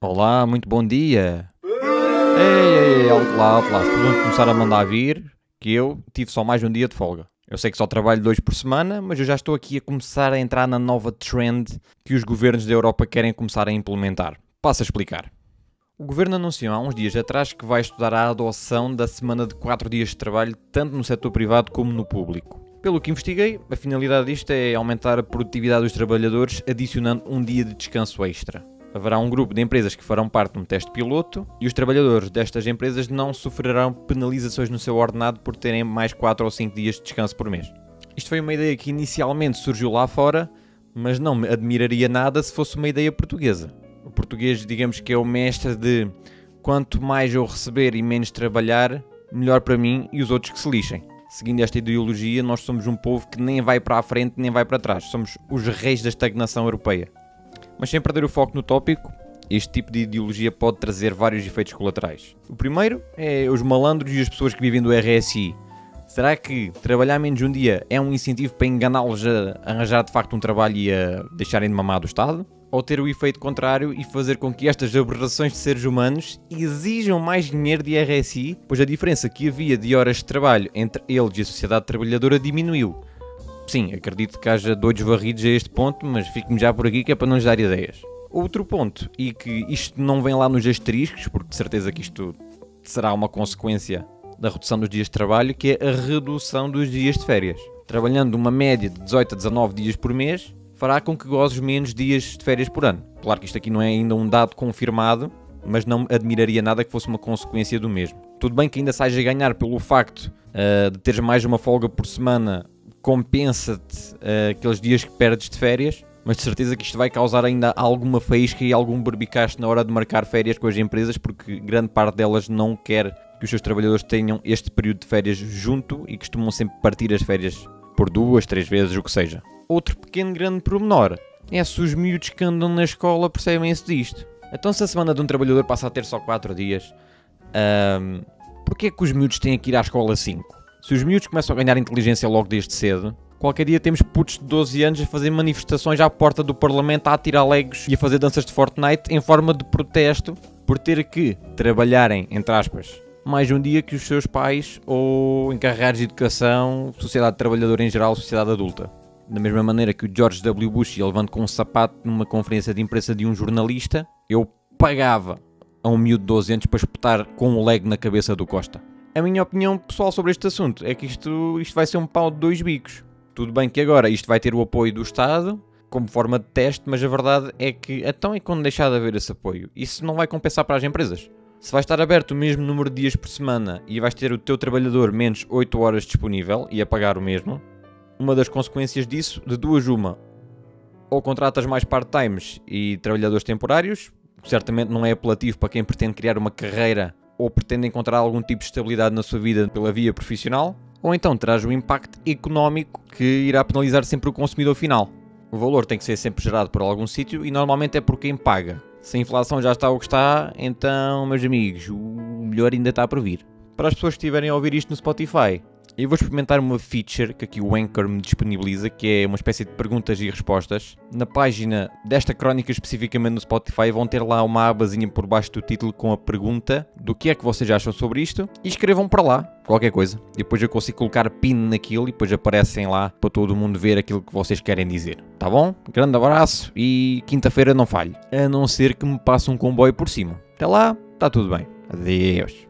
Olá, muito bom dia. Ei, ei, ei, alto lá, alto lá. Vamos começar a mandar vir que eu tive só mais um dia de folga. Eu sei que só trabalho dois por semana, mas eu já estou aqui a começar a entrar na nova trend que os governos da Europa querem começar a implementar. Passo a explicar. O governo anunciou há uns dias atrás que vai estudar a adoção da semana de 4 dias de trabalho tanto no setor privado como no público. Pelo que investiguei, a finalidade disto é aumentar a produtividade dos trabalhadores adicionando um dia de descanso extra. Haverá um grupo de empresas que farão parte de um teste piloto e os trabalhadores destas empresas não sofrerão penalizações no seu ordenado por terem mais 4 ou 5 dias de descanso por mês. Isto foi uma ideia que inicialmente surgiu lá fora, mas não me admiraria nada se fosse uma ideia portuguesa. O português, digamos que é o mestre de quanto mais eu receber e menos trabalhar, melhor para mim e os outros que se lixem. Seguindo esta ideologia, nós somos um povo que nem vai para a frente nem vai para trás. Somos os reis da estagnação europeia. Mas sem perder o foco no tópico, este tipo de ideologia pode trazer vários efeitos colaterais. O primeiro é os malandros e as pessoas que vivem do RSI. Será que trabalhar menos um dia é um incentivo para enganá-los a arranjar de facto um trabalho e a deixarem de mamar do Estado? Ou ter o efeito contrário e fazer com que estas aberrações de seres humanos exijam mais dinheiro de RSI, pois a diferença que havia de horas de trabalho entre eles e a sociedade trabalhadora diminuiu. Sim, acredito que haja doidos varridos a este ponto, mas fico-me já por aqui que é para não lhes dar ideias. Outro ponto, e que isto não vem lá nos asteriscos, porque de certeza que isto será uma consequência da redução dos dias de trabalho, que é a redução dos dias de férias. Trabalhando uma média de 18 a 19 dias por mês, fará com que gozes menos dias de férias por ano. Claro que isto aqui não é ainda um dado confirmado, mas não admiraria nada que fosse uma consequência do mesmo. Tudo bem que ainda sais a ganhar pelo facto uh, de teres mais uma folga por semana compensa-te uh, aqueles dias que perdes de férias, mas de certeza que isto vai causar ainda alguma faísca e algum berbicaste na hora de marcar férias com as empresas, porque grande parte delas não quer que os seus trabalhadores tenham este período de férias junto e costumam sempre partir as férias por duas, três vezes, o que seja. Outro pequeno grande pormenor é se os miúdos que andam na escola percebem-se disto. Então se a semana de um trabalhador passa a ter só 4 dias, um, porquê é que os miúdos têm que ir à escola 5? Se os miúdos começam a ganhar inteligência logo desde cedo, qualquer dia temos putos de 12 anos a fazer manifestações à porta do Parlamento, a atirar legos e a fazer danças de Fortnite em forma de protesto por ter que trabalharem, entre aspas, mais um dia que os seus pais ou encarregados de educação, sociedade trabalhadora em geral, sociedade adulta. Da mesma maneira que o George W. Bush ia levando com um sapato numa conferência de imprensa de um jornalista, eu pagava a um miúdo de 12 anos para espetar com um leg na cabeça do Costa. A minha opinião pessoal sobre este assunto é que isto, isto vai ser um pau de dois bicos. Tudo bem que agora isto vai ter o apoio do Estado como forma de teste, mas a verdade é que então e quando deixar de haver esse apoio? Isso não vai compensar para as empresas. Se vai estar aberto o mesmo número de dias por semana e vais ter o teu trabalhador menos 8 horas disponível e a pagar o mesmo, uma das consequências disso, de duas uma, ou contratas mais part-times e trabalhadores temporários, certamente não é apelativo para quem pretende criar uma carreira ou pretende encontrar algum tipo de estabilidade na sua vida pela via profissional, ou então traz um impacto económico que irá penalizar sempre o consumidor final. O valor tem que ser sempre gerado por algum sítio e normalmente é por quem paga. Se a inflação já está o que está, então, meus amigos, o melhor ainda está por vir. Para as pessoas que estiverem a ouvir isto no Spotify, eu vou experimentar uma feature que aqui o Anchor me disponibiliza, que é uma espécie de perguntas e respostas. Na página desta crónica, especificamente no Spotify, vão ter lá uma abazinha por baixo do título com a pergunta do que é que vocês acham sobre isto e escrevam para lá qualquer coisa. Depois eu consigo colocar pin naquilo e depois aparecem lá para todo mundo ver aquilo que vocês querem dizer. Tá bom? Grande abraço e quinta-feira não falhe. A não ser que me passe um comboio por cima. Até lá, está tudo bem. Adeus.